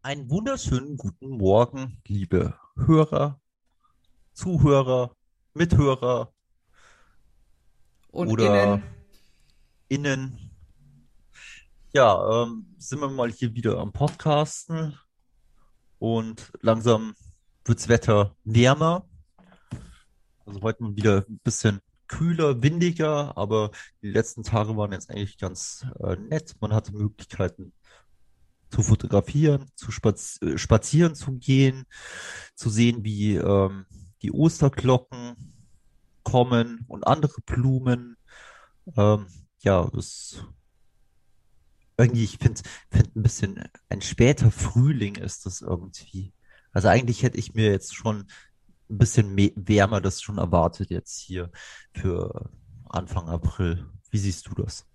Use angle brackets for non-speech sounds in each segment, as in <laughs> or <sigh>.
Einen wunderschönen guten Morgen, liebe Hörer, Zuhörer, Mithörer Und oder innen, Innen. Ja, ähm, sind wir mal hier wieder am Podcasten und langsam wirds Wetter wärmer. Also heute mal wieder ein bisschen kühler, windiger, aber die letzten Tage waren jetzt eigentlich ganz äh, nett. Man hatte Möglichkeiten zu fotografieren, zu spaz äh, spazieren zu gehen, zu sehen, wie ähm, die Osterglocken kommen und andere Blumen. Ähm, ja, das irgendwie, ich finde, find ein bisschen ein später Frühling ist das irgendwie. Also eigentlich hätte ich mir jetzt schon ein bisschen wärmer das schon erwartet jetzt hier für Anfang April. Wie siehst du das?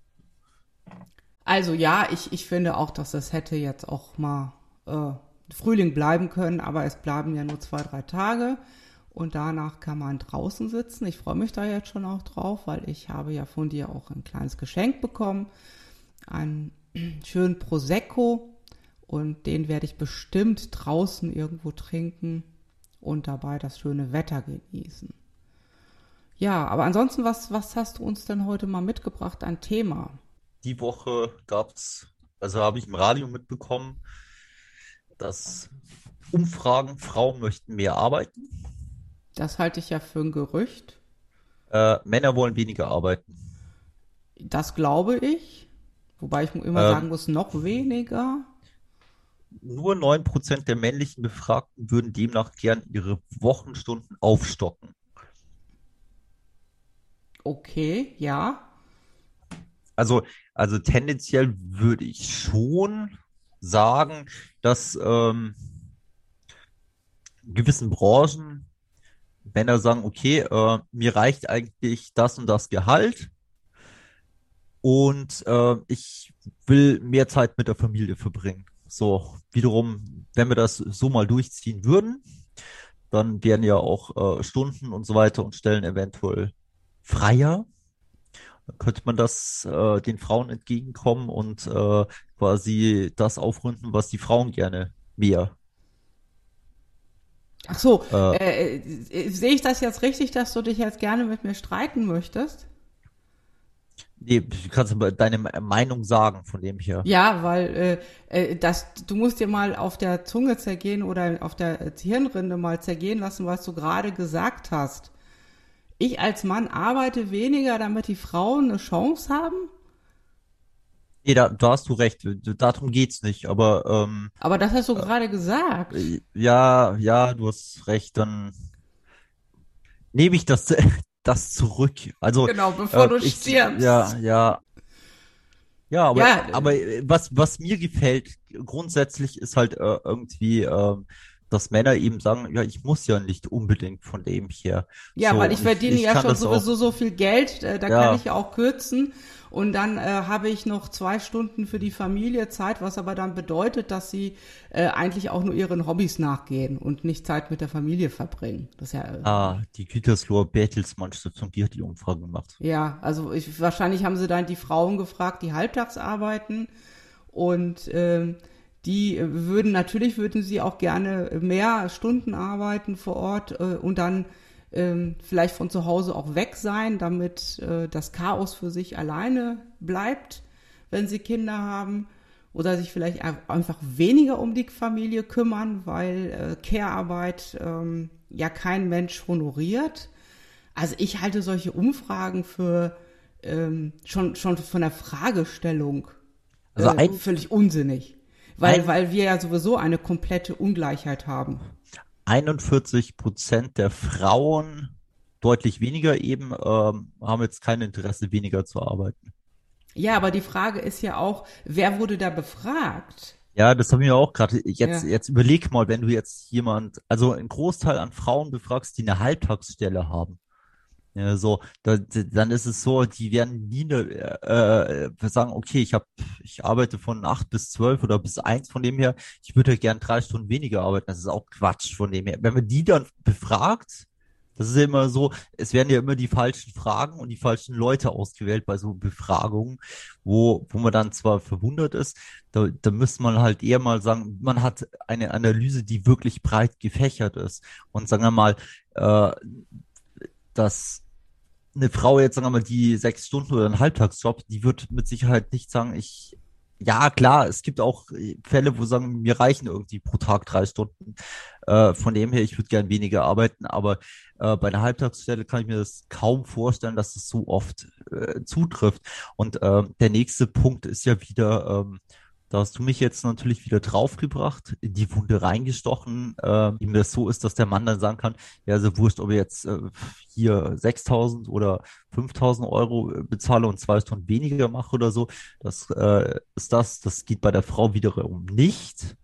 Also ja, ich, ich finde auch, dass das hätte jetzt auch mal äh, Frühling bleiben können, aber es bleiben ja nur zwei, drei Tage und danach kann man draußen sitzen. Ich freue mich da jetzt schon auch drauf, weil ich habe ja von dir auch ein kleines Geschenk bekommen, einen <clears throat> schönen Prosecco und den werde ich bestimmt draußen irgendwo trinken und dabei das schöne Wetter genießen. Ja, aber ansonsten, was, was hast du uns denn heute mal mitgebracht an Thema? Die Woche gab's, also habe ich im Radio mitbekommen, dass Umfragen, Frauen möchten mehr arbeiten, Das halte ich ja für ein Gerücht. äh, Männer wollen weniger arbeiten. Das glaube ich. Wobei ich immer Ähm, sagen muss, noch weniger. nur 9% der männlichen Befragten würden demnach gern ihre Wochenstunden aufstocken. Okay, ja. Also, also tendenziell würde ich schon sagen, dass ähm, gewissen Branchen Männer sagen, okay, äh, mir reicht eigentlich das und das Gehalt und äh, ich will mehr Zeit mit der Familie verbringen. So, wiederum, wenn wir das so mal durchziehen würden, dann wären ja auch äh, Stunden und so weiter und Stellen eventuell freier. Dann könnte man das äh, den Frauen entgegenkommen und äh, quasi das aufrunden, was die Frauen gerne mehr. Ach so, Äh, äh, äh, sehe ich das jetzt richtig, dass du dich jetzt gerne mit mir streiten möchtest? nee, du kannst aber deine Meinung sagen von dem hier. Ja, weil äh, äh, das, du musst dir mal auf der Zunge zergehen oder auf der Hirnrinde mal zergehen lassen, was du gerade gesagt hast. Ich als Mann arbeite weniger, damit die Frauen eine Chance haben? Nee, da, da hast du recht. Darum geht's nicht. Aber ähm, Aber das hast du gerade gesagt. äh, ja, ja, du hast recht. Dann nehme ich das, <laughs> das zurück. Also Genau, bevor äh, du ich, stirbst. ja, ja, ja, aber, Ja, aber äh, was, was mir gefällt grundsätzlich ist halt äh, irgendwie, ähm, dass Männer eben sagen, ja, ich muss ja nicht unbedingt von dem her. Ja, So, weil ich und ich, verdiene ich ja kann schon das auch, sowieso so viel Geld, äh, da kann ja, ich ja auch kürzen. Und dann äh, habe ich noch zwei Stunden für die Familie Zeit, was aber dann bedeutet, dass sie äh, eigentlich auch nur ihren Hobbys nachgehen und nicht Zeit mit der Familie verbringen. Das ja, äh, ah, die Gütersloher Bertelsmann Stiftung, die hat die Umfrage gemacht. ja, also ich, wahrscheinlich haben sie dann die Frauen gefragt, die halbtags arbeiten und ähm, die äh, würden natürlich würden sie auch gerne mehr Stunden arbeiten vor Ort äh, und dann ähm, vielleicht von zu Hause auch weg sein, damit äh, das Chaos für sich alleine bleibt, wenn sie Kinder haben oder sich vielleicht ein- einfach weniger um die Familie kümmern, weil äh, Care-Arbeit ähm, ja kein Mensch honoriert. Also ich halte solche Umfragen für ähm, schon schon von der Fragestellung Also äh, völlig unsinnig, weil ein, weil wir ja sowieso eine komplette Ungleichheit haben. 41 Prozent der Frauen, deutlich weniger eben, ähm, haben jetzt kein Interesse, weniger zu arbeiten. Ja, aber die Frage ist ja auch, wer wurde da befragt? Ja, das haben wir auch gerade. Jetzt, Ja. jetzt überleg mal, wenn du jetzt jemand, also einen Großteil an Frauen befragst, die eine Halbtagsstelle haben. Ja, so, da, dann ist es so, die werden nie eine, äh, äh, sagen, okay, ich habe, ich arbeite von acht bis zwölf oder bis eins von dem her, ich würde gern drei Stunden weniger arbeiten. Das ist auch Quatsch von dem her. Wenn man die dann befragt, Das ist ja immer so, es werden ja immer die falschen Fragen und die falschen Leute ausgewählt bei so Befragungen, wo, wo man dann zwar verwundert ist, da, da müsste man halt eher mal sagen, man hat eine Analyse, die wirklich breit gefächert ist. Und sagen wir mal, äh, dass eine Frau jetzt, sagen wir mal, die sechs Stunden oder einen Halbtagsjob, die wird mit Sicherheit nicht sagen, ich ja, klar, es gibt auch Fälle, wo sagen, mir reichen irgendwie pro Tag drei Stunden. Äh, von dem her, ich würde gern weniger arbeiten, aber äh, bei einer Halbtagsstelle kann ich mir das kaum vorstellen, dass es so oft äh, zutrifft. Und äh, der nächste Punkt ist ja wieder, ähm, da hast du mich jetzt natürlich wieder draufgebracht, in die Wunde reingestochen, äh, ihm das so ist, dass der Mann dann sagen kann, ja, so wurscht, ob ich jetzt äh, hier 6.000 oder 5.000 Euro äh, bezahle und zwei Stunden weniger mache oder so. Das äh, ist das, das geht bei der Frau wiederum nicht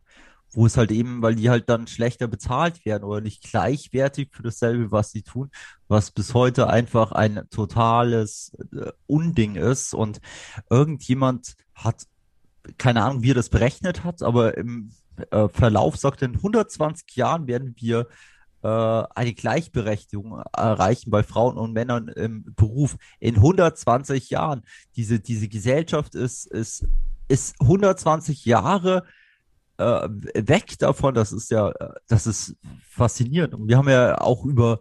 wo es halt eben, weil die halt dann schlechter bezahlt werden oder nicht gleichwertig für dasselbe, was sie tun, was bis heute einfach ein totales äh, Unding ist und irgendjemand hat keine Ahnung, wie er das berechnet hat, aber im äh, Verlauf sagt er, in 120 Jahren werden wir äh, eine Gleichberechtigung erreichen bei Frauen und Männern im Beruf. In 120 Jahren. Diese, diese Gesellschaft ist, ist, ist 120 Jahre äh, weg davon. Das ist ja, das ist faszinierend. Und wir haben ja auch über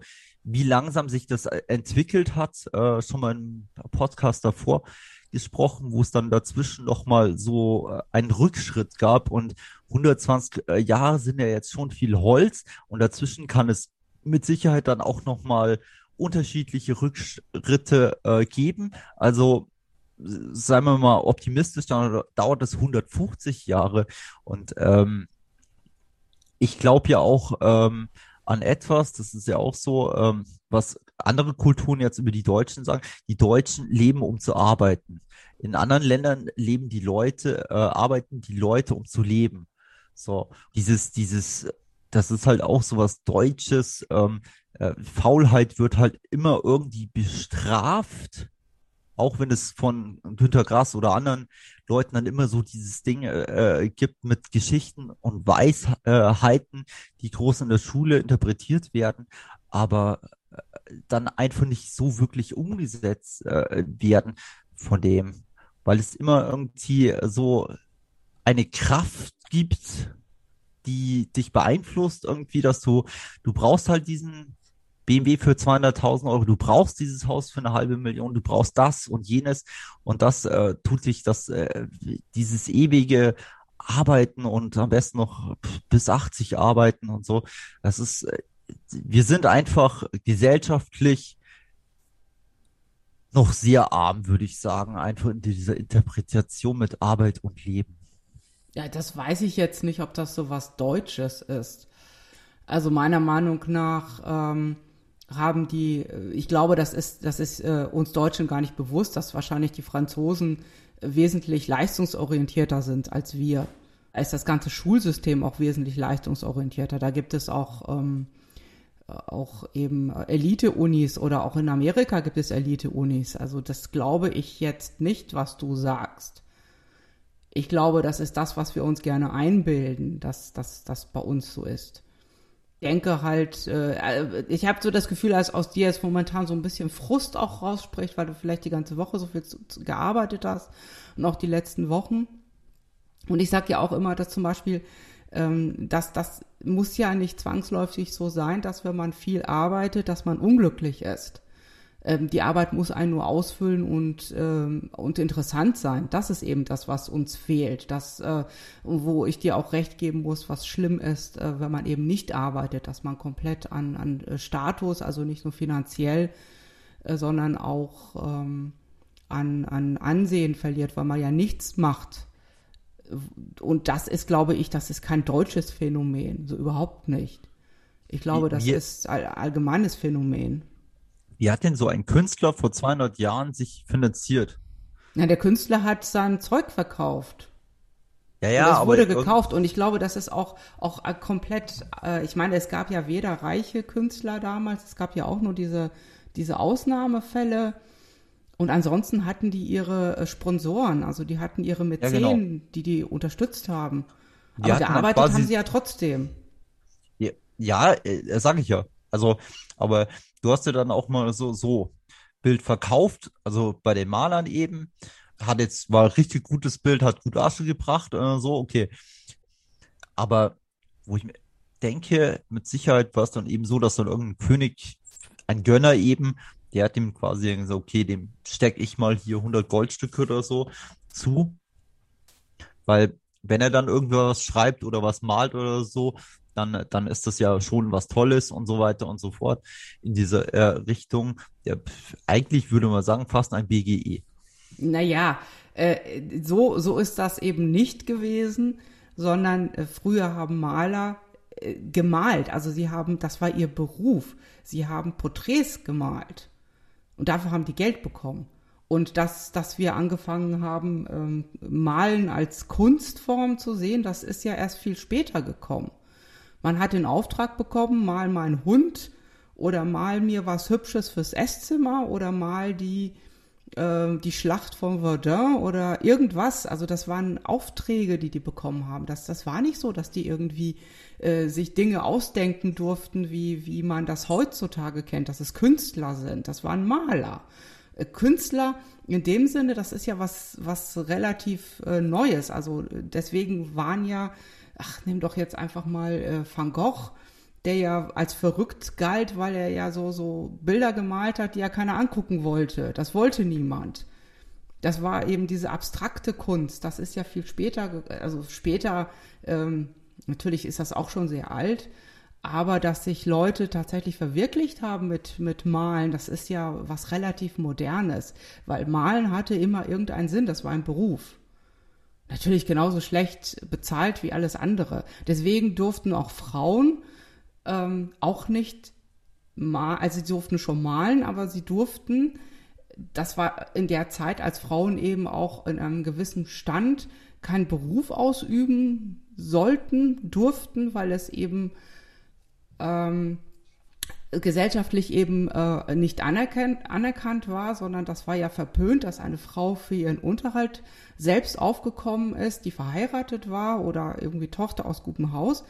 wie langsam sich das entwickelt hat, äh, schon mal im Podcast davor gesprochen, wo es dann dazwischen nochmal so äh, einen Rückschritt gab. Und 120 äh, Jahre sind ja jetzt schon viel Holz. Und dazwischen kann es mit Sicherheit dann auch nochmal unterschiedliche Rückschritte äh, geben. Also seien wir mal optimistisch, dann dauert es 150 Jahre. Und ähm, ich glaube ja auch ähm, an etwas, das ist ja auch so, ähm, was andere Kulturen jetzt über die Deutschen sagen, die Deutschen leben, um zu arbeiten. In anderen Ländern leben die Leute, äh, arbeiten die Leute, um zu leben. So, dieses, dieses, das ist halt auch so was Deutsches. Ähm, äh, Faulheit wird halt immer irgendwie bestraft, auch wenn es von Günter Grass oder anderen Leuten dann immer so dieses Ding äh, gibt mit Geschichten und Weisheiten, die groß in der Schule interpretiert werden. Aber dann einfach nicht so wirklich umgesetzt äh, werden von dem, weil es immer irgendwie so eine Kraft gibt, die dich beeinflusst irgendwie, dass du, du brauchst halt diesen BMW für 200.000 Euro, du brauchst dieses Haus für eine halbe Million, du brauchst das und jenes und das äh, tut sich das, äh, dieses ewige Arbeiten und am besten noch bis 80 arbeiten und so, das ist, äh, wir sind einfach gesellschaftlich noch sehr arm, würde ich sagen, einfach in dieser Interpretation mit Arbeit und Leben. Ja, das weiß ich jetzt nicht, ob das so was Deutsches ist. Also meiner Meinung nach ähm, haben die, ich glaube, das ist, das ist äh, uns Deutschen gar nicht bewusst, dass wahrscheinlich die Franzosen wesentlich leistungsorientierter sind als wir. Ist das ganze Schulsystem auch wesentlich leistungsorientierter. Da gibt es auch ähm, auch eben Elite-Unis oder auch in Amerika gibt es Elite-Unis. Also das glaube ich jetzt nicht, was du sagst. Ich glaube, das ist das, was wir uns gerne einbilden, dass das bei uns so ist. Denke halt, äh, ich habe so das Gefühl, als aus dir jetzt momentan so ein bisschen Frust auch rausspricht, weil du vielleicht die ganze Woche so viel zu, zu gearbeitet hast und auch die letzten Wochen. Und ich sage ja auch immer, dass zum Beispiel ähm, dass das muss ja nicht zwangsläufig so sein, dass wenn man viel arbeitet, dass man unglücklich ist. Ähm, die Arbeit muss einen nur ausfüllen und, ähm, und interessant sein. Das ist eben das, was uns fehlt. Das, äh, wo ich dir auch recht geben muss, was schlimm ist, äh, wenn man eben nicht arbeitet, dass man komplett an, an äh, Status, also nicht nur finanziell, äh, sondern auch ähm, an, an Ansehen verliert, weil man ja nichts macht und das ist, glaube ich, das ist kein deutsches Phänomen, so überhaupt nicht. Ich glaube, das wie, ist ein allgemeines Phänomen. Wie hat denn so ein Künstler vor 200 Jahren sich finanziert? Na, der Künstler hat sein Zeug verkauft. Ja, ja, das wurde gekauft und ich glaube, das ist auch auch komplett. Äh, ich meine, es gab ja weder reiche Künstler damals, es gab ja auch nur diese diese Ausnahmefälle und ansonsten hatten die ihre äh, Sponsoren, also die hatten ihre Mäzenen, ja, genau. die die unterstützt haben. Die Aber gearbeitet haben sie ja trotzdem. Ja, ja äh, sage ich ja. Also, aber du hast ja dann auch mal so, so Bild verkauft, also bei den Malern eben. Hat jetzt, war ein richtig gutes Bild, hat gut Asche gebracht, äh, so, okay. Aber wo ich mir denke, mit Sicherheit war es dann eben so, dass dann irgendein König, ein Gönner eben, der hat dem quasi gesagt, okay, dem steck ich mal hier 100 Goldstücke oder so zu. Weil wenn er dann irgendwas schreibt oder was malt oder so, dann, dann ist das ja schon was Tolles und so weiter und so fort in diese äh, Richtung. Ja, eigentlich würde man sagen, fast ein BGE. Naja, äh, so, so ist das eben nicht gewesen, sondern äh, früher haben Maler äh, gemalt. Also sie haben, das war ihr Beruf. Sie haben Porträts gemalt. Und dafür haben die Geld bekommen. Und dass, dass wir angefangen haben, ähm, Malen als Kunstform zu sehen, das ist ja erst viel später gekommen. Man hat den Auftrag bekommen, mal meinen Hund oder mal mir was Hübsches fürs Esszimmer oder mal die, äh, die Schlacht von Verdun oder irgendwas. Also das waren Aufträge, die die bekommen haben. Das, das war nicht so, dass die irgendwie äh, sich Dinge ausdenken durften, wie, wie man das heutzutage kennt, dass es Künstler sind. Das waren Maler. Äh, Künstler in dem Sinne, das ist ja was, was relativ äh, Neues. Also deswegen waren ja, ach, nimm doch jetzt einfach mal äh, Van Gogh, der ja als verrückt galt, weil er ja so, so Bilder gemalt hat, die ja keiner angucken wollte. Das wollte niemand. Das war eben diese abstrakte Kunst. Das ist ja viel später, also später, ähm, natürlich ist das auch schon sehr alt, aber dass sich Leute tatsächlich verwirklicht haben mit, mit Malen, das ist ja was relativ Modernes, weil Malen hatte immer irgendeinen Sinn, das war ein Beruf. Natürlich genauso schlecht bezahlt wie alles andere. Deswegen durften auch Frauen ähm, auch nicht malen, also sie durften schon malen, aber sie durften, das war in der Zeit, als Frauen eben auch in einem gewissen Stand keinen Beruf ausüben sollten, durften, weil es eben ähm, gesellschaftlich eben äh, nicht anerkannt, anerkannt war, sondern das war ja verpönt, dass eine Frau für ihren Unterhalt selbst aufgekommen ist, die verheiratet war oder irgendwie Tochter aus gutem Haus.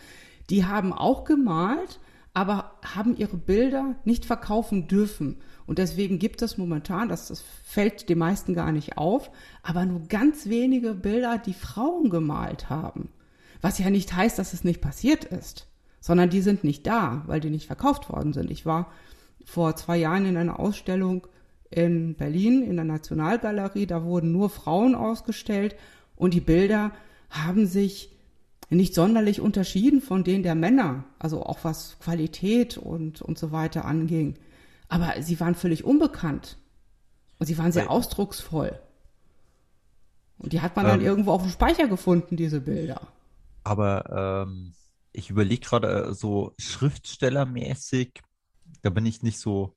Die haben auch gemalt, aber haben ihre Bilder nicht verkaufen dürfen. Und deswegen gibt es momentan, das, das fällt den meisten gar nicht auf, aber nur ganz wenige Bilder, die Frauen gemalt haben. Was ja nicht heißt, dass es nicht passiert ist sondern die sind nicht da, weil die nicht verkauft worden sind. Ich war vor zwei Jahren in einer Ausstellung in Berlin in der Nationalgalerie, da wurden nur Frauen ausgestellt und die Bilder haben sich nicht sonderlich unterschieden von denen der Männer, also auch was Qualität und, und so weiter anging. Aber sie waren völlig unbekannt und sie waren sehr Weil, ausdrucksvoll. Und die hat man ähm, dann irgendwo auf dem Speicher gefunden, diese Bilder. Aber ähm, ich überlege gerade äh, so schriftstellermäßig, da bin ich nicht so,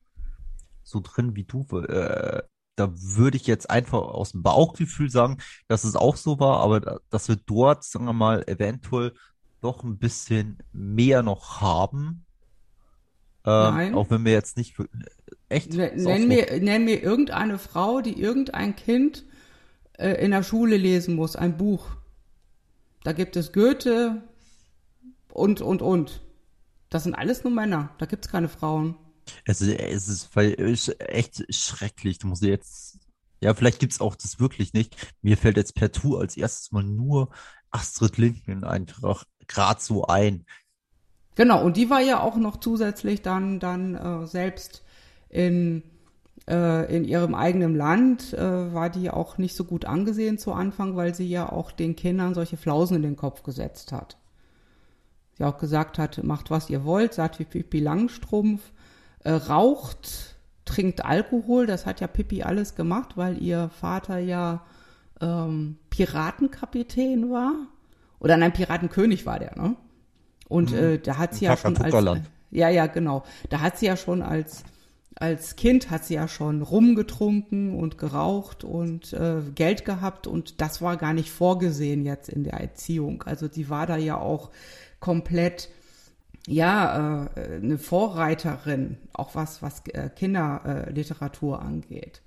so drin wie du. Äh, da würde ich jetzt einfach aus dem Bauchgefühl sagen, dass es auch so war, aber dass wir dort, sagen wir mal, eventuell doch ein bisschen mehr noch haben. Ähm, Nein. Auch wenn wir jetzt nicht für, echt. Nenn mir, nenn mir irgendeine Frau, die irgendein Kind äh, in der Schule lesen muss, ein Buch. Da gibt es Goethe, und, und, und. Das sind alles nur Männer. Da gibt es keine Frauen. Es ist, es ist echt schrecklich. Du musst jetzt, ja, vielleicht gibt es auch das wirklich nicht. Mir fällt jetzt per Tour als erstes mal nur Astrid Lindgren einfach gerade so ein. Genau, und die war ja auch noch zusätzlich dann, dann äh, selbst in, äh, in ihrem eigenen Land, äh, war die auch nicht so gut angesehen zu Anfang, weil sie ja auch den Kindern solche Flausen in den Kopf gesetzt hat die auch gesagt hat, macht was ihr wollt, sagt wie Pippi Langstrumpf, äh, raucht, trinkt Alkohol, das hat ja Pippi alles gemacht, weil ihr Vater ja ähm, Piratenkapitän war. Oder nein, Piratenkönig war der, ne? Und mhm. äh, da hat sie ja schon als, ja, ja, genau. Da hat sie ja schon als als Kind hat sie ja schon rumgetrunken und geraucht und äh, Geld gehabt und das war gar nicht vorgesehen jetzt in der Erziehung. Also die war da ja auch komplett ja äh, eine Vorreiterin, auch was was äh, Kinderliteratur angeht.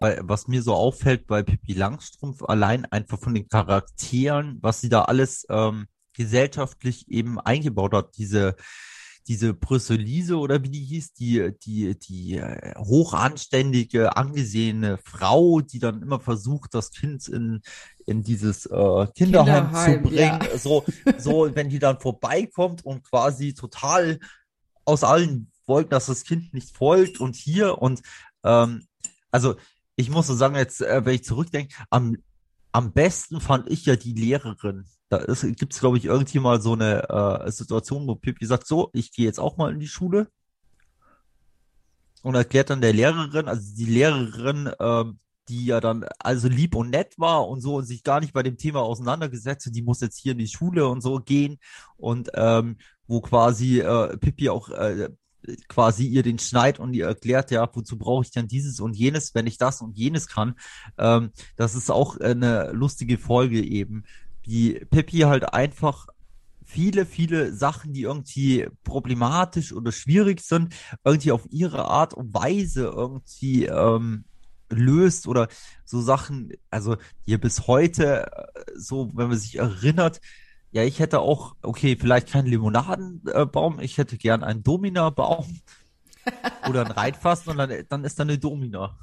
Was mir so auffällt bei Pippi Langstrumpf, allein einfach von den Charakteren, was sie da alles ähm, gesellschaftlich eben eingebaut hat, diese diese Brüsselise oder wie die hieß, die, die, die äh, hochanständige, angesehene Frau, die dann immer versucht, das Kind in, in dieses äh, Kinderheim, Kinderheim, zu bringen. ja. So, so, wenn die dann vorbeikommt und quasi total aus allen Wolken, dass das Kind nicht folgt und hier und ähm, also ich muss so sagen, jetzt, äh, wenn ich zurückdenke, am, am besten fand ich ja die Lehrerin. Da gibt es, glaube ich, irgendwie mal so eine äh, Situation, wo Pippi sagt, so, ich gehe jetzt auch mal in die Schule. Und erklärt dann der Lehrerin, also die Lehrerin, ähm, die ja dann also lieb und nett war und so und sich gar nicht bei dem Thema auseinandergesetzt hat, die muss jetzt hier in die Schule und so gehen. Und ähm, wo quasi äh, Pippi auch äh, quasi ihr den Schneid und ihr erklärt, ja, wozu brauche ich denn dieses und jenes, wenn ich das und jenes kann. Ähm, das ist auch eine lustige Folge eben, wie Pippi halt einfach viele, viele Sachen, die irgendwie problematisch oder schwierig sind, irgendwie auf ihre Art und Weise irgendwie ähm, löst oder so Sachen, also hier bis heute, äh, so, wenn man sich erinnert, ja, ich hätte auch, okay, vielleicht keinen Limonadenbaum, ich hätte gern einen Domina-Baum <laughs> oder ein Reitfass und dann, dann ist da eine Domina.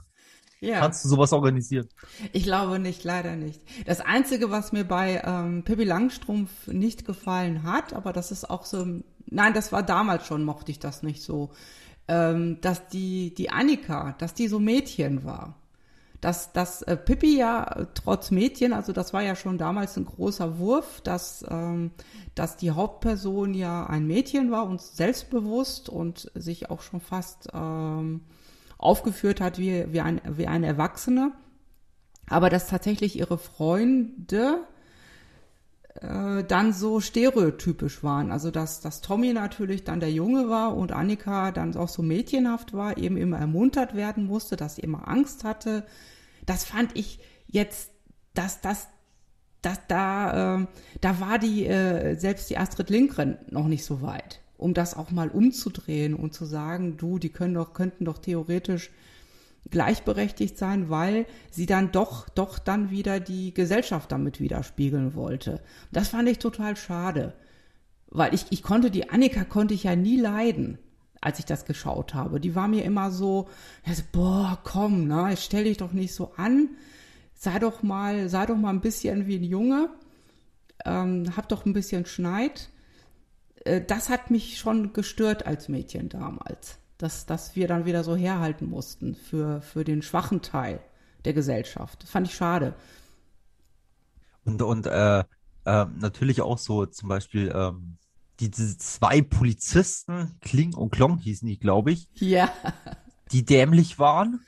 Ja. Kannst du sowas organisieren? Ich glaube nicht, leider nicht. Das Einzige, was mir bei ähm, Pippi Langstrumpf nicht gefallen hat, aber das ist auch so, nein, das war damals schon, mochte ich das nicht so, ähm, dass die, die Annika, dass die so Mädchen war. Dass, dass äh, Pippi ja äh, trotz Mädchen, also das war ja schon damals ein großer Wurf, dass, ähm, dass die Hauptperson ja ein Mädchen war und selbstbewusst und sich auch schon fast ähm, aufgeführt hat wie, wie, ein, wie eine Erwachsene, aber dass tatsächlich ihre Freunde äh, dann so stereotypisch waren. Also dass, dass Tommy natürlich dann der Junge war und Annika dann auch so mädchenhaft war, eben immer ermuntert werden musste, dass sie immer Angst hatte. Das fand ich jetzt, dass das das, da, äh, da war die, äh, selbst die Astrid Lindgren noch nicht so weit, um das auch mal umzudrehen und zu sagen, du, die können doch, könnten doch theoretisch gleichberechtigt sein, weil sie dann doch, doch dann wieder die Gesellschaft damit widerspiegeln wollte. Das fand ich total schade. Weil ich, ich konnte die Annika konnte ich ja nie leiden, als ich das geschaut habe. Die war mir immer so, so boah, komm, na, stell dich doch nicht so an. Sei doch mal, sei doch mal ein bisschen wie ein Junge. Ähm, hab doch ein bisschen Schneid. Äh, das hat mich schon gestört als Mädchen damals dass, dass wir dann wieder so herhalten mussten für, für den schwachen Teil der Gesellschaft. Das fand ich schade. Und, und äh, äh, natürlich auch so zum Beispiel ähm, die, diese zwei Polizisten, Kling und Klong hießen die, glaube ich, Ja. die dämlich waren.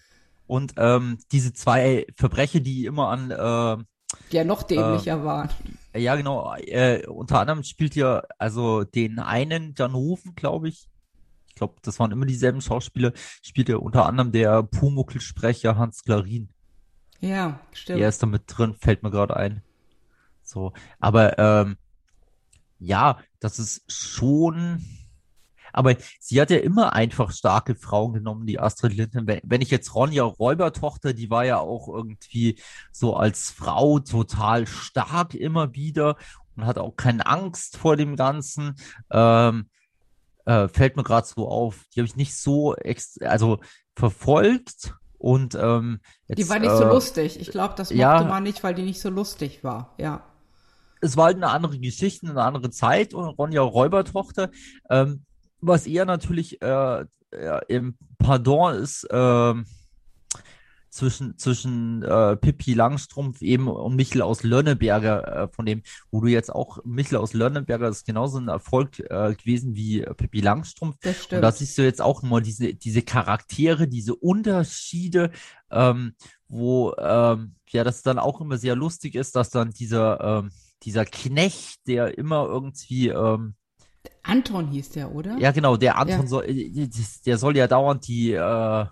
Und ähm, diese zwei Verbrecher, die immer an, äh, Die ja noch dämlicher waren. Ja genau, äh, unter anderem spielt ja also den einen Jan Hofen, glaube ich, ich glaube, das waren immer dieselben Schauspieler, spielt ja unter anderem der Pumuckl-Sprecher Hans Klarin. Ja, stimmt. Er ist da mit drin, fällt mir gerade ein. So, aber ähm, ja, das ist schon. Aber sie hat ja immer einfach starke Frauen genommen, die Astrid Lindgren. Wenn, wenn ich jetzt Ronja Räubertochter, die war ja auch irgendwie so als Frau total stark immer wieder und hat auch keine Angst vor dem Ganzen. Ähm, äh, fällt mir gerade so auf. Die habe ich nicht so ex also verfolgt und ähm, jetzt, die war nicht so äh, lustig. Ich glaube, das mochte ja. man nicht, weil die nicht so lustig war. Ja. es war halt eine andere Geschichte, eine andere Zeit und Ronja Räubertochter. Ähm, was eher natürlich äh, im Pardon ist ähm, zwischen, zwischen äh, Pippi Langstrumpf eben und Michel aus Lönneberger, äh, von dem, wo du jetzt auch, Michel aus Lönneberger ist genauso ein Erfolg äh, gewesen wie äh, Pippi Langstrumpf. Das Und stimmt. da siehst du jetzt auch immer diese, diese Charaktere, diese Unterschiede, ähm, wo ähm, ja das dann auch immer sehr lustig ist, dass dann dieser, ähm, dieser Knecht, der immer irgendwie, ähm, Anton hieß der, oder? ja genau, der Anton Ja. soll, äh, der soll ja dauernd die, äh,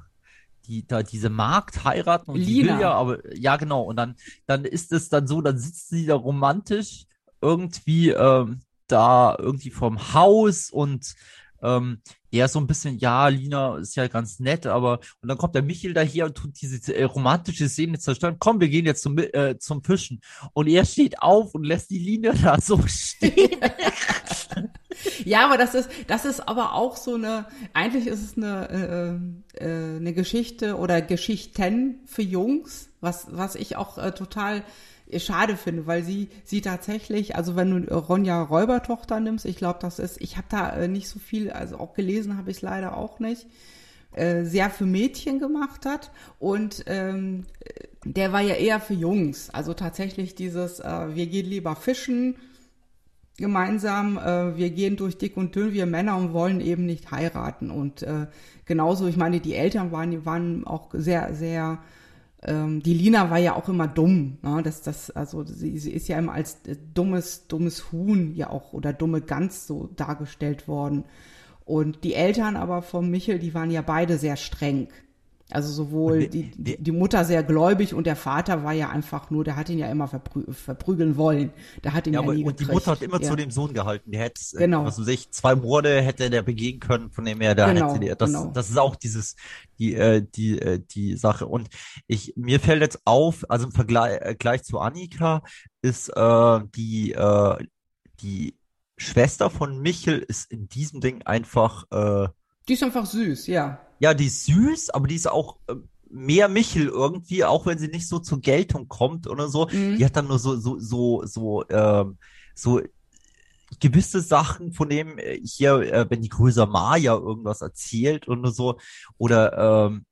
die, da diese Magd heiraten und die Lina. will ja, aber ja genau, und dann, dann ist es dann so, dann sitzt sie da romantisch irgendwie ähm, da irgendwie vorm Haus und ähm, der ist so ein bisschen, ja, Lina ist ja ganz nett, aber und dann kommt der Michel daher und tut diese äh, romantische Szene zerstören. Komm, wir gehen jetzt zum, äh, zum Fischen. Und er steht auf und lässt die Lina da so stehen. <laughs> <laughs> <laughs> Ja, aber das ist, das ist aber auch so eine, eigentlich ist es eine, äh, äh, eine Geschichte oder Geschichten für Jungs, was, was ich auch äh, total schade finde, weil sie sie tatsächlich, also wenn du Ronja Räubertochter nimmst, ich glaube, das ist, ich habe da äh, nicht so viel, also auch gelesen habe ich leider auch nicht, äh, sehr für Mädchen gemacht hat und ähm, der war ja eher für Jungs, also tatsächlich dieses, äh, wir gehen lieber fischen gemeinsam, äh, wir gehen durch dick und dünn, wir Männer und wollen eben nicht heiraten und äh, genauso, ich meine, die Eltern waren, die waren auch sehr, sehr ähm, die Lina war ja auch immer dumm. Ne? Das, das, also sie, sie ist ja immer als äh, dummes, dummes Huhn ja auch oder dumme Gans so dargestellt worden. Und die Eltern aber von Michel, die waren ja beide sehr streng. Also sowohl die, die, Mutter sehr gläubig und der Vater war ja einfach nur, der hat ihn ja immer verprü verprügeln wollen. Der hat ihn ja, ja nie Und gekriegt. die Mutter hat immer ja. zu dem Sohn gehalten. Der hätte, äh, genau. was weiß ich, zwei Morde hätte der begehen können, von dem her, da genau, hätte der, das, genau. das ist auch dieses, die, äh, die, äh, die Sache. Und ich, mir fällt jetzt auf, also im Vergleich äh, gleich zu Annika ist äh, die, äh, die Schwester von Michel ist in diesem Ding einfach, äh, die ist einfach süß, ja. Ja, die ist süß, aber die ist auch äh, mehr Michel irgendwie, auch wenn sie nicht so zur Geltung kommt oder so. Mhm. Die hat dann nur so, so, so, so, ähm, so gewisse Sachen, von dem äh, hier, äh, wenn die Größer Maya irgendwas erzählt und so, oder ähm,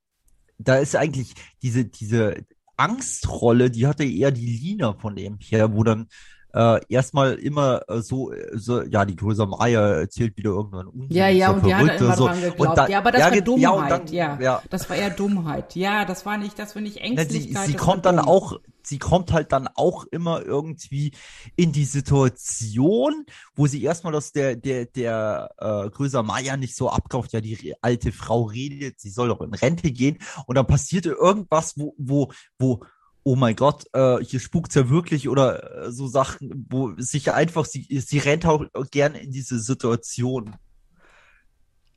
da ist eigentlich diese, diese Angstrolle, die hatte eher die Lina von dem hier, wo dann äh, erstmal immer äh, so, äh, so, ja, die größere Maya erzählt wieder irgendwann Unsinn. Ja, ja, und die hat immer so. dran geglaubt. Dann, ja, aber das ja, war Dummheit, ja, dann, ja, ja. Das war eher Dummheit. Ja, das war nicht, das war nicht Ängstlichkeit. Ja, sie, sie kommt dann dumm. auch, sie kommt halt dann auch immer irgendwie in die Situation, wo sie erstmal aus der, der, der äh, größer Maya nicht so abkauft, ja, die alte Frau redet, sie soll doch in Rente gehen. Und dann passierte irgendwas, wo, wo, wo, oh mein Gott, äh, hier spukt's ja wirklich oder äh, so Sachen, wo sich einfach, sie, sie rennt auch gerne in diese Situation.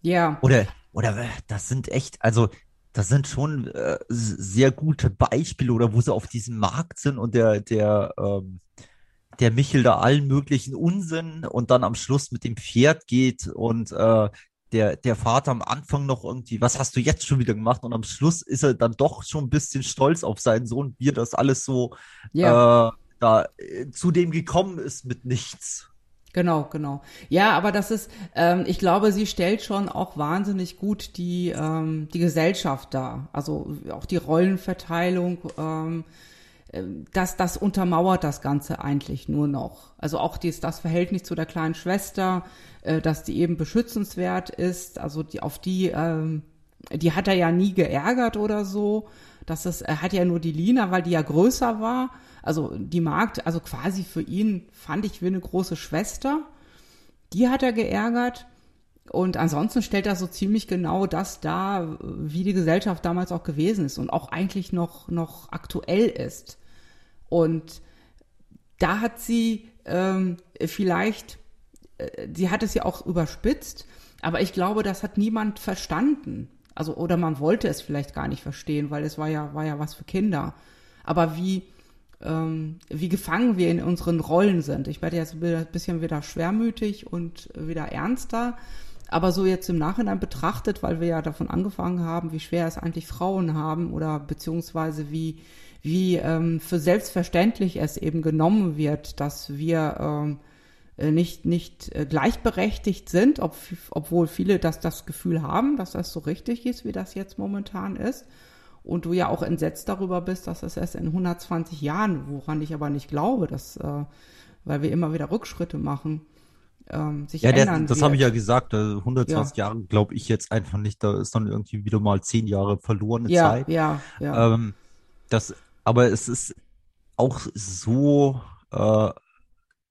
Ja. Oder, oder äh, das sind echt, also das sind schon äh, sehr gute Beispiele oder wo sie auf diesem Markt sind und der, der, ähm, der Michel da allen möglichen Unsinn und dann am Schluss mit dem Pferd geht und äh, der, der Vater am Anfang noch irgendwie, was hast du jetzt schon wieder gemacht? Und am Schluss ist er dann doch schon ein bisschen stolz auf seinen Sohn, wie er das alles so ja. äh, da äh, zu dem gekommen ist mit nichts. Genau, genau. Ja, aber das ist, ähm, ich glaube, sie stellt schon auch wahnsinnig gut die, ähm, die Gesellschaft dar. Also auch die Rollenverteilung. Ähm, das, das untermauert das Ganze eigentlich nur noch. Also auch dies, das Verhältnis zu der kleinen Schwester, äh, dass die eben beschützenswert ist, also die, auf die, ähm, die hat er ja nie geärgert oder so. Das ist, er hat ja nur die Lina, weil die ja größer war. Also die Magd, also quasi für ihn fand ich wie eine große Schwester. Die hat er geärgert. Und ansonsten stellt er so ziemlich genau das dar, wie die Gesellschaft damals auch gewesen ist und auch eigentlich noch, noch aktuell ist. Und da hat sie ähm, vielleicht, äh, sie hat es ja auch überspitzt, aber ich glaube, das hat niemand verstanden. Also, oder man wollte es vielleicht gar nicht verstehen, weil es war ja, war ja was für Kinder. Aber wie, ähm, wie gefangen wir in unseren Rollen sind. Ich werde jetzt ein bisschen wieder schwermütig und wieder ernster. Aber so jetzt im Nachhinein betrachtet, weil wir ja davon angefangen haben, wie schwer es eigentlich Frauen haben oder beziehungsweise wie, wie ähm, für selbstverständlich es eben genommen wird, dass wir ähm, äh, nicht, nicht äh, gleichberechtigt sind, ob, obwohl viele das, das Gefühl haben, dass das so richtig ist, wie das jetzt momentan ist. Und du ja auch entsetzt darüber bist, dass es erst in 120 Jahren, woran ich aber nicht glaube, dass, äh, weil wir immer wieder Rückschritte machen, ähm, sich ja, ändern der, das habe ich ja gesagt, 120 ja. Jahre glaube ich jetzt einfach nicht, da ist dann irgendwie wieder mal zehn Jahre verlorene ja, Zeit. Ja, ja. Ähm, das, aber es ist auch so äh,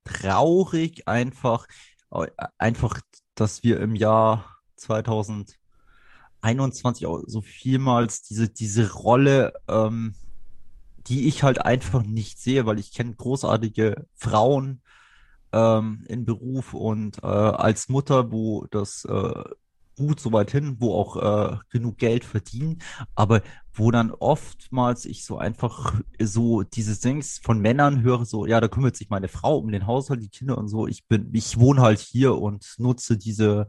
traurig einfach, äh, einfach, dass wir im Jahr 2021 auch so vielmals diese, diese Rolle, ähm, die ich halt einfach nicht sehe, weil ich kenne großartige Frauen, ähm, in Beruf und äh, als Mutter, wo das äh, gut so weit hin, wo auch äh, genug Geld verdienen, aber wo dann oftmals ich so einfach so dieses Dings von Männern höre, so, ja, da kümmert sich meine Frau um den Haushalt, die Kinder und so. Ich bin, ich wohne halt hier und nutze diese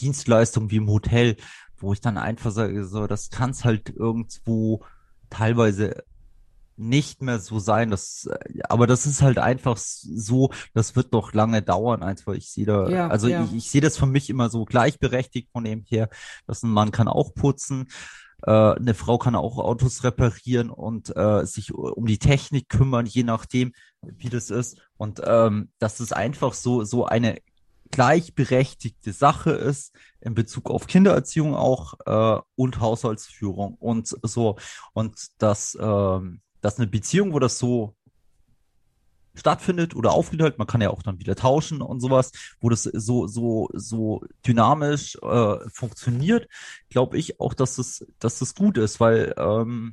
Dienstleistung wie im Hotel, wo ich dann einfach sage, so, das kann es halt irgendwo teilweise nicht mehr so sein. Das, aber das ist halt einfach so, das wird doch lange dauern, einfach. Ich sehe da, Ja, also ja. ich, ich sehe das für mich immer so gleichberechtigt von dem her, dass ein Mann kann auch putzen, äh, eine Frau kann auch Autos reparieren und äh, sich um die Technik kümmern, je nachdem, wie das ist. Und ähm, dass es einfach so, so eine gleichberechtigte Sache ist in Bezug auf Kindererziehung auch äh, und Haushaltsführung und so. Und dass, ähm, dass eine Beziehung, wo das so stattfindet oder aufrechterhält, man kann ja auch dann wieder tauschen und sowas, wo das so, so, so dynamisch äh, funktioniert, glaube ich auch, dass das, dass das gut ist, weil ähm,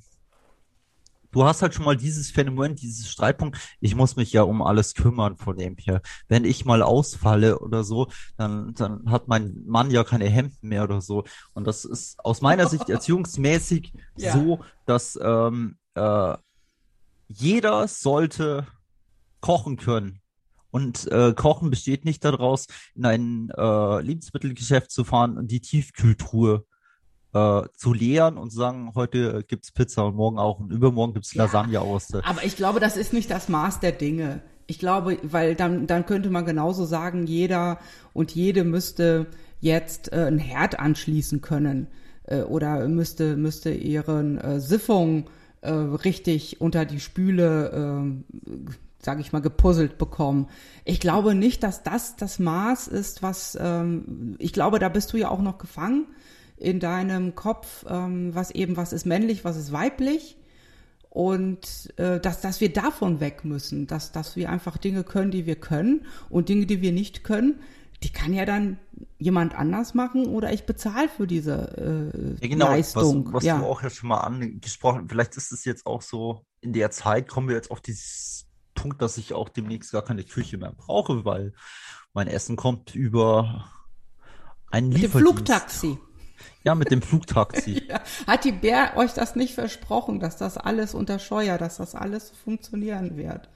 du hast halt schon mal dieses Phänomen, dieses Streitpunkt, ich muss mich ja um alles kümmern von dem her. Wenn ich mal ausfalle oder so, dann, dann hat mein Mann ja keine Hemden mehr oder so. Und das ist aus meiner Sicht <laughs> erziehungsmäßig Ja. so, dass ähm, äh, jeder sollte kochen können. Und äh, Kochen besteht nicht daraus, in ein äh, Lebensmittelgeschäft zu fahren und die Tiefkühltruhe äh, zu leeren und zu sagen, heute gibt's Pizza und morgen auch und übermorgen gibt's Ja. Lasagne aus. der- Aber ich glaube, das ist nicht das Maß der Dinge. Ich glaube, weil dann, dann könnte man genauso sagen, jeder und jede müsste jetzt äh, einen Herd anschließen können äh, oder müsste, müsste ihren äh, Siphon äh, richtig unter die Spüle, äh, sage ich mal, gepuzzelt bekommen. Ich glaube nicht, dass das das Maß ist, was, ähm, ich glaube, da bist du ja auch noch gefangen in deinem Kopf, ähm, was eben, was ist männlich, was ist weiblich und äh, dass, dass wir davon weg müssen, dass, dass wir einfach Dinge können, die wir können und Dinge, die wir nicht können, die kann ja dann jemand anders machen oder ich bezahle für diese äh, Ja, genau, Leistung. was, was ja. du auch ja schon mal angesprochen, vielleicht ist es jetzt auch so, in der Zeit kommen wir jetzt auf dieses Punkt, dass ich auch demnächst gar keine Küche mehr brauche, weil mein Essen kommt über einen Mit dem. Flugtaxi. Ja, mit dem Flugtaxi. <laughs> Ja. Hat die Bär euch das nicht versprochen, dass das alles unter Steuer, dass das alles funktionieren wird?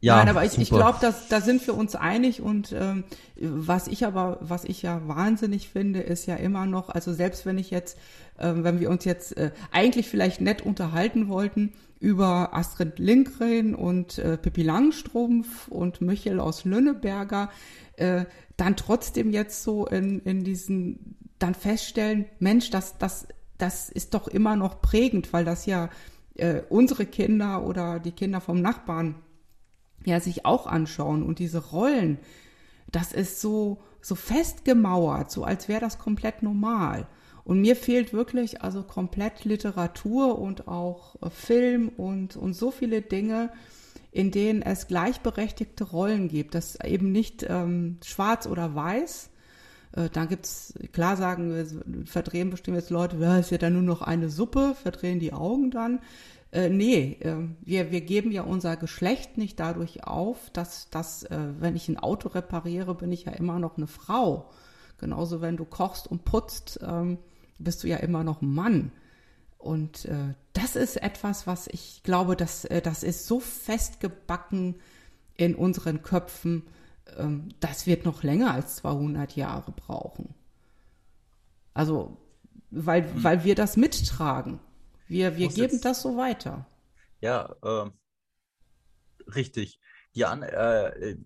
Ja, Nein, aber ich, ich glaube, dass da sind wir uns einig und ähm, was ich aber, was ich ja wahnsinnig finde, ist ja immer noch, also selbst wenn ich jetzt, ähm, wenn wir uns jetzt äh, eigentlich vielleicht nett unterhalten wollten über Astrid Lindgren und äh, Pippi Langstrumpf und Michel aus Lönneberger, äh, dann trotzdem jetzt so in, in diesen, dann feststellen, Mensch, das, das, das ist doch immer noch prägend, weil das ja äh, unsere Kinder oder die Kinder vom Nachbarn ja sich auch anschauen und diese Rollen, das ist so so festgemauert, so als wäre das komplett normal. Und mir fehlt wirklich also komplett Literatur und auch äh, Film und und so viele Dinge, in denen es gleichberechtigte Rollen gibt, das eben nicht ähm, schwarz oder weiß. Äh, dann gibt's klar sagen, wir, verdrehen bestimmt jetzt Leute, ja, ist ja dann nur noch eine Suppe, verdrehen die Augen dann. Äh, nee, äh, wir, wir geben ja unser Geschlecht nicht dadurch auf, dass, dass äh, wenn ich ein Auto repariere, bin ich ja immer noch eine Frau. Genauso wenn du kochst und putzt, ähm, bist du ja immer noch ein Mann. Und äh, das ist etwas, was ich glaube, dass äh, das ist so festgebacken in unseren Köpfen, ähm, das wird noch länger als 200 Jahre brauchen. Also, weil, weil wir das mittragen. Wir, wir geben jetzt- das so weiter. Ja, ähm, richtig. Die an, äh,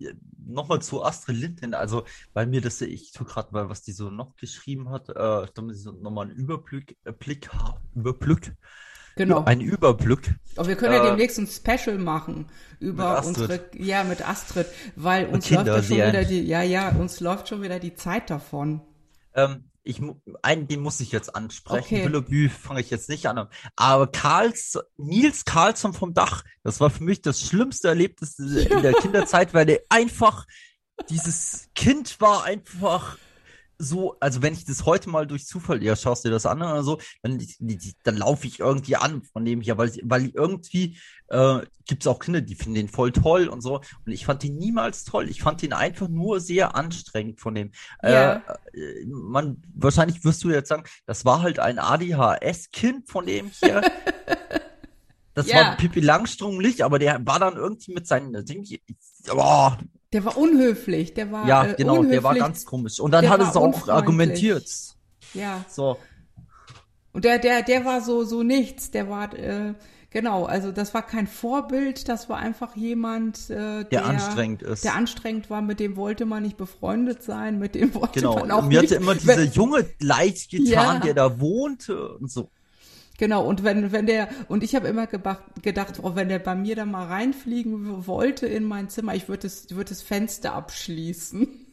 nochmal zu Astrid Lindgren, also weil mir das, ich tu gerade mal, was die so noch geschrieben hat, äh, damit ich so nochmal einen Überblick, äh, Blick, Überblick, Genau. einen Überblick. Aber wir können ja Äh, demnächst ein Special machen über unsere, ja, mit Astrid, weil uns läuft ja schon wieder die, ja, ja, uns läuft schon wieder die Zeit davon. Ähm, ich, einen, den muss ich jetzt ansprechen. Okay. Büllerbü fange ich jetzt nicht an. Aber Karls, Nils Karlsson vom Dach, das war für mich das schlimmste Erlebnis in der <laughs> Kinderzeit, weil er einfach, dieses Kind war einfach so, also wenn ich das heute mal durch Zufall, ja, schaust dir das an oder so, dann, dann laufe ich irgendwie an von dem hier, weil, weil irgendwie äh, gibt es auch Kinder, die finden den voll toll und so. Und ich fand den niemals toll. Ich fand den einfach nur sehr anstrengend von dem. Ja. Äh, man, wahrscheinlich wirst du jetzt sagen, das war halt ein ADHS-Kind von dem hier. <laughs> Das ja. war Pippi Langstrumpf aber der war dann irgendwie mit seinen Ding. Oh. Der war unhöflich, der war. Ja, äh, genau, unhöflich. der war ganz komisch. Und dann der hat es auch argumentiert. Ja. So. Und der, der, der war so, so nichts. Der war, äh, genau, also das war kein Vorbild, das war einfach jemand, äh, der, der anstrengend ist. Der anstrengend war, mit dem wollte man nicht befreundet sein, mit dem wollte genau. man auch Mir nicht. Mir hatte immer <laughs> dieser junge leicht getan, ja. der da wohnte und so. Genau, und wenn, wenn der, und ich habe immer gedacht, gedacht, oh, wenn der bei mir da mal reinfliegen wollte in mein Zimmer, ich würde das, würd das Fenster abschließen.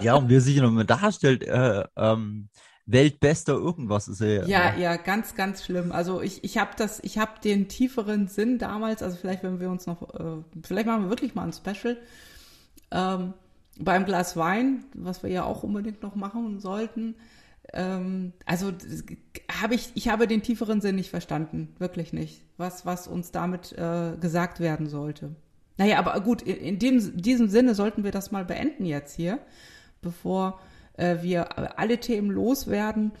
Ja, und wie er sich nochmal darstellt, äh, ähm, Weltbester irgendwas ist er. Ja, ja, ja, ganz, ganz schlimm. Also ich, ich habe das, ich habe den tieferen Sinn damals, also vielleicht, wenn wir uns noch, äh, vielleicht machen wir wirklich mal ein Special, ähm, beim Glas Wein, was wir ja auch unbedingt noch machen sollten, ähm, also habe ich, ich habe den tieferen Sinn nicht verstanden, wirklich nicht, was, was uns damit äh, gesagt werden sollte. Naja, aber gut, in, dem, diesem Sinne sollten wir das mal beenden jetzt hier, bevor äh, wir alle Themen loswerden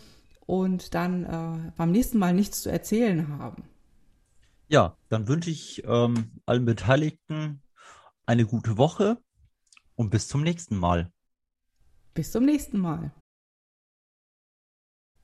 und dann äh, beim nächsten Mal nichts zu erzählen haben. Ja, dann wünsche ich ähm, allen Beteiligten eine gute Woche und bis zum nächsten Mal. Bis zum nächsten Mal.